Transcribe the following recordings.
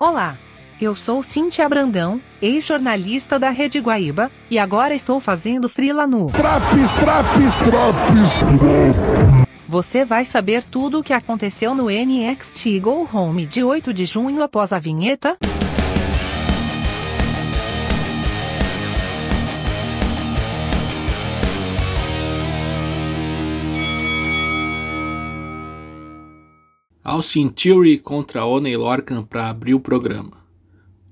Olá, eu sou Cintia Brandão, ex-jornalista da Rede Guaíba, e agora estou fazendo frila no Traps, traps, traps. Você vai saber tudo o que aconteceu no NXT Go Home de 8 de junho após a vinheta. Austin Theory contra Oney Lorcan para abrir o programa.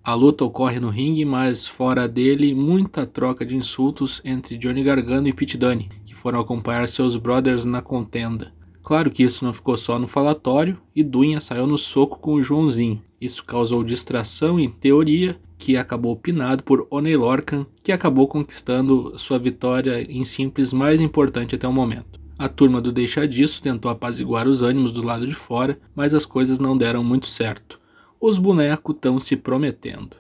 A luta ocorre no ringue, mas fora dele, muita troca de insultos entre Johnny Gargano e Pete Dunne, que foram acompanhar seus brothers na contenda. Claro que isso não ficou só no falatório, e Dunha saiu no soco com o Joãozinho. Isso causou distração em teoria, que acabou pinado por Oney Lorcan, que acabou conquistando sua vitória em simples mais importante até o momento. A turma do Deixa Disso tentou apaziguar os ânimos do lado de fora, mas as coisas não deram muito certo. Os bonecos estão se prometendo.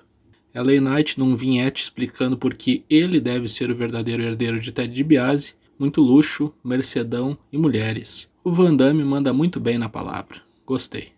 LA Knight num vinhete explicando por que ele deve ser o verdadeiro herdeiro de Ted DiBiase, muito luxo, mercedão e mulheres. O Van Damme manda muito bem na palavra. Gostei.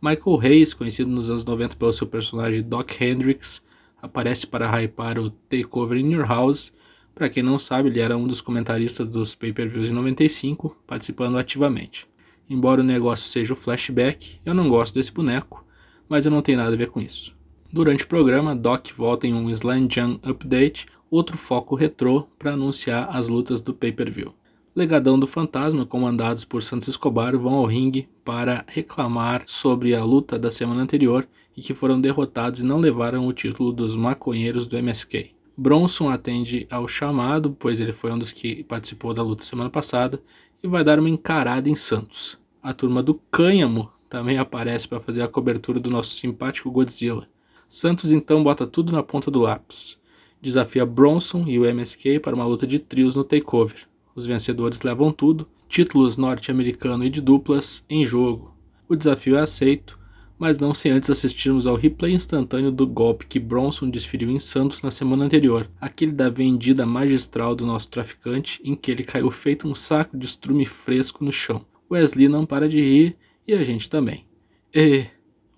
Michael Hayes, conhecido nos anos 90 pelo seu personagem Doc Hendricks, aparece para hypar o Takeover in Your House. Para quem não sabe, ele era um dos comentaristas dos pay-per-views em 95, participando ativamente. Embora o negócio seja o flashback, eu não gosto desse boneco, mas eu não tenho nada a ver com isso. Durante o programa, Doc volta em um Slam Jam Update, outro foco retrô, para anunciar as lutas do pay-per-view. Legadão do Fantasma, comandados por Santos Escobar, vão ao ringue para reclamar sobre a luta da semana anterior e que foram derrotados e não levaram o título dos maconheiros do MSK. Bronson atende ao chamado, pois ele foi um dos que participou da luta semana passada, e vai dar uma encarada em Santos. A turma do Cânhamo também aparece para fazer a cobertura do nosso simpático Godzilla. Santos então bota tudo na ponta do lápis. Desafia Bronson e o MSK para uma luta de trios no Takeover. Os vencedores levam tudo, títulos norte-americano e de duplas em jogo. O desafio é aceito, mas não sem antes assistirmos ao replay instantâneo do golpe que Bronson desferiu em Santos na semana anterior, aquele da vendida magistral do nosso traficante, em que ele caiu feito um saco de estrume fresco no chão. Wesley não para de rir e a gente também. E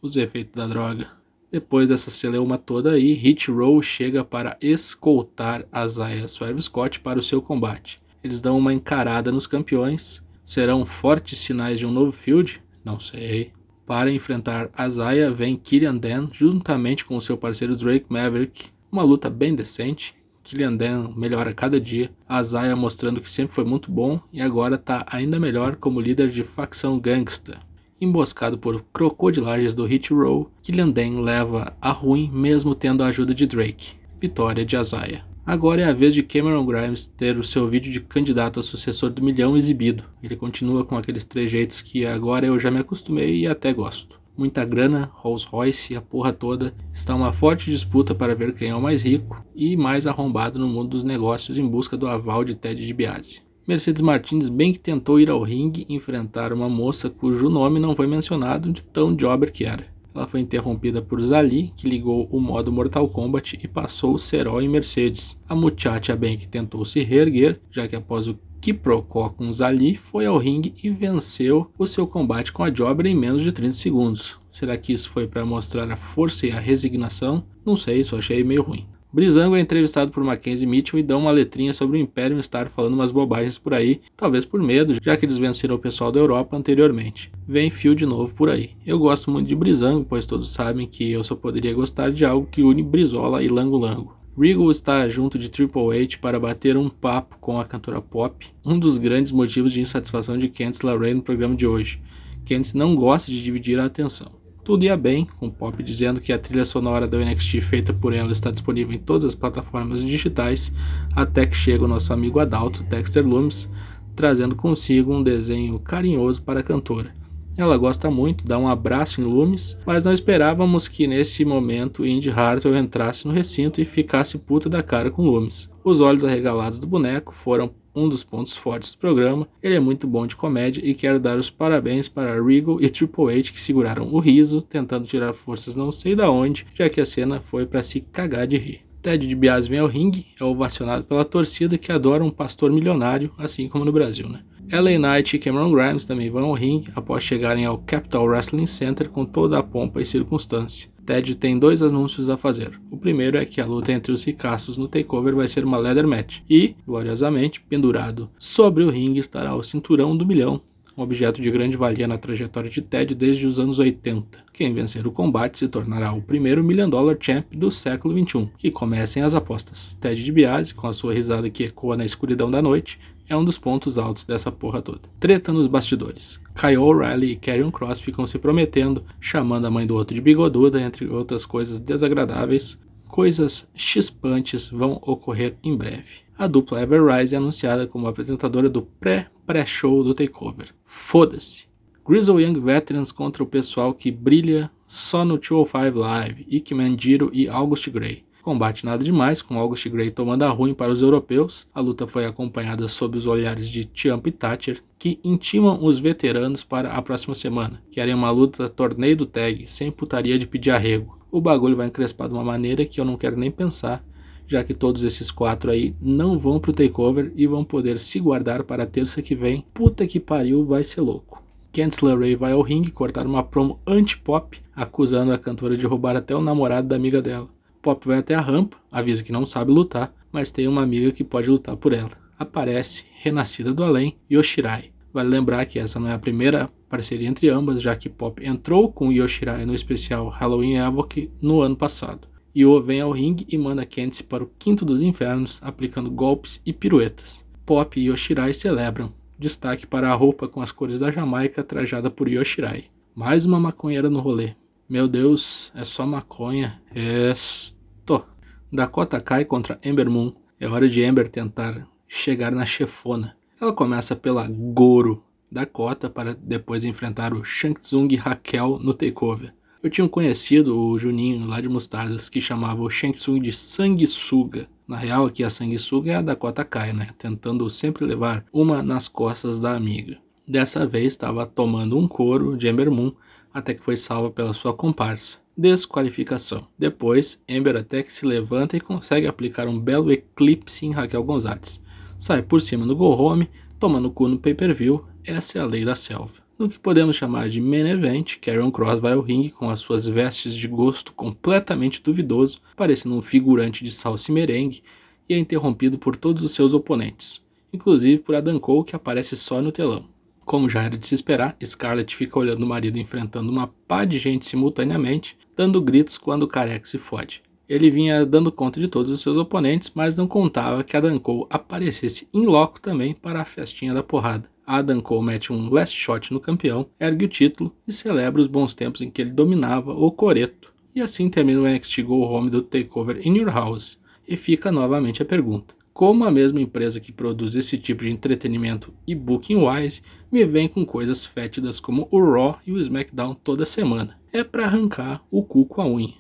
os efeitos da droga. Depois dessa celeuma toda aí, Hit Row chega para escoltar Zaya Swerve Scott para o seu combate. Eles dão uma encarada nos campeões. Serão fortes sinais de um novo field? Não sei. Para enfrentar Azaya vem Killian Dan juntamente com seu parceiro Drake Maverick. Uma luta bem decente. Killian Dan melhora cada dia. Azaya mostrando que sempre foi muito bom e agora está ainda melhor como líder de facção gangsta. Emboscado por crocodilagens do Hit Row, Killian Dan leva a ruim mesmo tendo a ajuda de Drake. Vitória de Azaya. Agora é a vez de Cameron Grimes ter o seu vídeo de candidato a sucessor do milhão exibido. Ele continua com aqueles trejeitos que agora eu já me acostumei e até gosto. Muita grana, Rolls Royce, a porra toda. Está uma forte disputa para ver quem é o mais rico e mais arrombado no mundo dos negócios em busca do aval de Ted DiBiase. Mercedes Martins bem que tentou ir ao ringue enfrentar uma moça cujo nome não foi mencionado de tão jobber que era. Ela foi interrompida por Zali, que ligou o modo Mortal Kombat e passou o Serol em Mercedes. A Muchacha Bank tentou se reerguer, já que após o Kiprocó com Zali foi ao ringue e venceu o seu combate com a Jobber em menos de 30 segundos. Será que isso foi para mostrar a força e a resignação? Não sei, só achei meio ruim. Brizango é entrevistado por Mackenzie Mitchell e dá uma letrinha sobre o Imperium estar falando umas bobagens por aí, talvez por medo, já que eles venceram o pessoal da Europa anteriormente. Vem fio de novo por aí. Eu gosto muito de Brizango, pois todos sabem que eu só poderia gostar de algo que une Brizola e Lango Lango. Regal está junto de Triple H para bater um papo com a cantora pop, um dos grandes motivos de insatisfação de Candice LeRae no programa de hoje. Candice não gosta de dividir a atenção. Tudo ia bem, com Pop dizendo que a trilha sonora da NXT feita por ela está disponível em todas as plataformas digitais, até que chega o nosso amigo Adalto, Dexter Loomis, trazendo consigo um desenho carinhoso para a cantora. Ela gosta muito, dá um abraço em Loomis, mas não esperávamos que nesse momento Indy Hartwell entrasse no recinto e ficasse puta da cara com Loomis. Os olhos arregalados do boneco foram um dos pontos fortes do programa. Ele é muito bom de comédia e quero dar os parabéns para Regal e Triple H que seguraram o riso, tentando tirar forças não sei da onde, já que a cena foi para se cagar de rir. Ted DiBiase vem ao ringue, é ovacionado pela torcida que adora um pastor milionário, assim como no Brasil, né? LA Knight e Cameron Grimes também vão ao ringue após chegarem ao Capital Wrestling Center com toda a pompa e circunstância. Ted tem dois anúncios a fazer. O primeiro é que a luta entre os ricaços no takeover vai ser uma leather match e, gloriosamente, pendurado sobre o ringue estará o cinturão do milhão, um objeto de grande valia na trajetória de Ted desde os anos 80. Quem vencer o combate se tornará o primeiro Million Dollar Champ do século XXI. Que comecem as apostas. Ted DiBiase, com a sua risada que ecoa na escuridão da noite, é um dos pontos altos dessa porra toda. Treta nos bastidores. Kyle O'Reilly e Karrion Cross ficam se prometendo, chamando a mãe do outro de bigoduda, entre outras coisas desagradáveis. Coisas chispantes vão ocorrer em breve. A dupla Everrise é anunciada como apresentadora do pré-pré-show do Takeover. Foda-se. Grizzle Young Veterans contra o pessoal que brilha só no 205 Live, Ike Manjiro e August Gray. Combate nada demais, com August Gray tomando a ruim para os europeus. A luta foi acompanhada sob os olhares de Champ e Thatcher, que intimam os veteranos para a próxima semana. Querem uma luta torneio do tag, sem putaria de pedir arrego. O bagulho vai encrespar de uma maneira que eu não quero nem pensar, já que todos esses quatro aí não vão pro takeover e vão poder se guardar para a terça que vem. Puta que pariu, vai ser louco. Kensler Ray vai ao ringue cortar uma promo anti-pop, acusando a cantora de roubar até o namorado da amiga dela. Pop vai até a rampa, avisa que não sabe lutar, mas tem uma amiga que pode lutar por ela. Aparece, renascida do além, Yoshirai. Vale lembrar que essa não é a primeira parceria entre ambas, já que Pop entrou com Yoshirai no especial Halloween Evoque no ano passado. Yo vem ao ringue e manda Candice para o quinto dos infernos, aplicando golpes e piruetas. Pop e Yoshirai celebram. Destaque para a roupa com as cores da Jamaica trajada por Yoshirai. Mais uma maconheira no rolê. Meu Deus, é só maconha. Esto. Dakota cai contra Ember Moon. É hora de Ember tentar chegar na chefona. Ela começa pela Goro Dakota para depois enfrentar o Shang Tsung Raquel no takeover. Eu tinha conhecido o Juninho lá de Mostardas que chamava o Shang Tsung de sanguessuga. Na real, aqui a sanguessuga é a Dakota Kai, né? Tentando sempre levar uma nas costas da amiga. Dessa vez estava tomando um couro de Ember Moon até que foi salva pela sua comparsa. Desqualificação. Depois, Ember até que se levanta e consegue aplicar um belo eclipse em Raquel Gonzalez. Sai por cima no go home, toma no cu no pay-per-view, essa é a lei da selva. No que podemos chamar de main event, Karen Cross vai ao ringue com as suas vestes de gosto completamente duvidoso, parecendo um figurante de salsa e merengue, e é interrompido por todos os seus oponentes, inclusive por Adam Cole que aparece só no telão. Como já era de se esperar, Scarlett fica olhando o marido enfrentando uma pá de gente simultaneamente, dando gritos quando o careca se fode. Ele vinha dando conta de todos os seus oponentes, mas não contava que Adam Cole aparecesse em loco também para a festinha da porrada. Adam Cole mete um last shot no campeão, ergue o título e celebra os bons tempos em que ele dominava o coreto. E assim termina o NXT Go Home do Takeover in Your House. E fica novamente a pergunta: como a mesma empresa que produz esse tipo de entretenimento e booking wise me vem com coisas fétidas como o Raw e o SmackDown toda semana. É para arrancar o cu com a unha.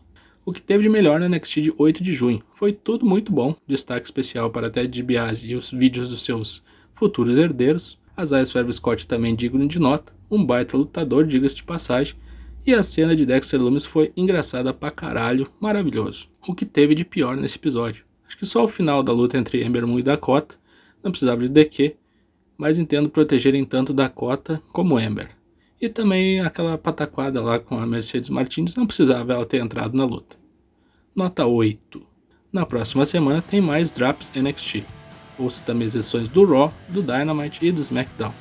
O que teve de melhor na NXT de 8 de junho foi tudo muito bom, destaque especial para Ted DiBiase e os vídeos dos seus futuros herdeiros, Isaiah Swerve Scott também digno de nota, um baita lutador, diga-se de passagem, e a cena de Dexter Lumis foi engraçada pra caralho, maravilhoso. O que teve de pior nesse episódio? Acho que só o final da luta entre Ember Moon e Dakota, não precisava de DQ, mas entendo protegerem tanto Dakota como Ember. E também aquela pataquada lá com a Mercedes Martins, não precisava ela ter entrado na luta. Nota 8. Na próxima semana tem mais Drops NXT. Ouça também as edições do Raw, do Dynamite e do SmackDown.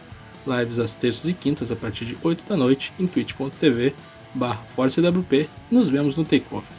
Lives às terças e quintas a partir de 8 da noite em twitch.tv barra ForceWP. Nos vemos no Takeover.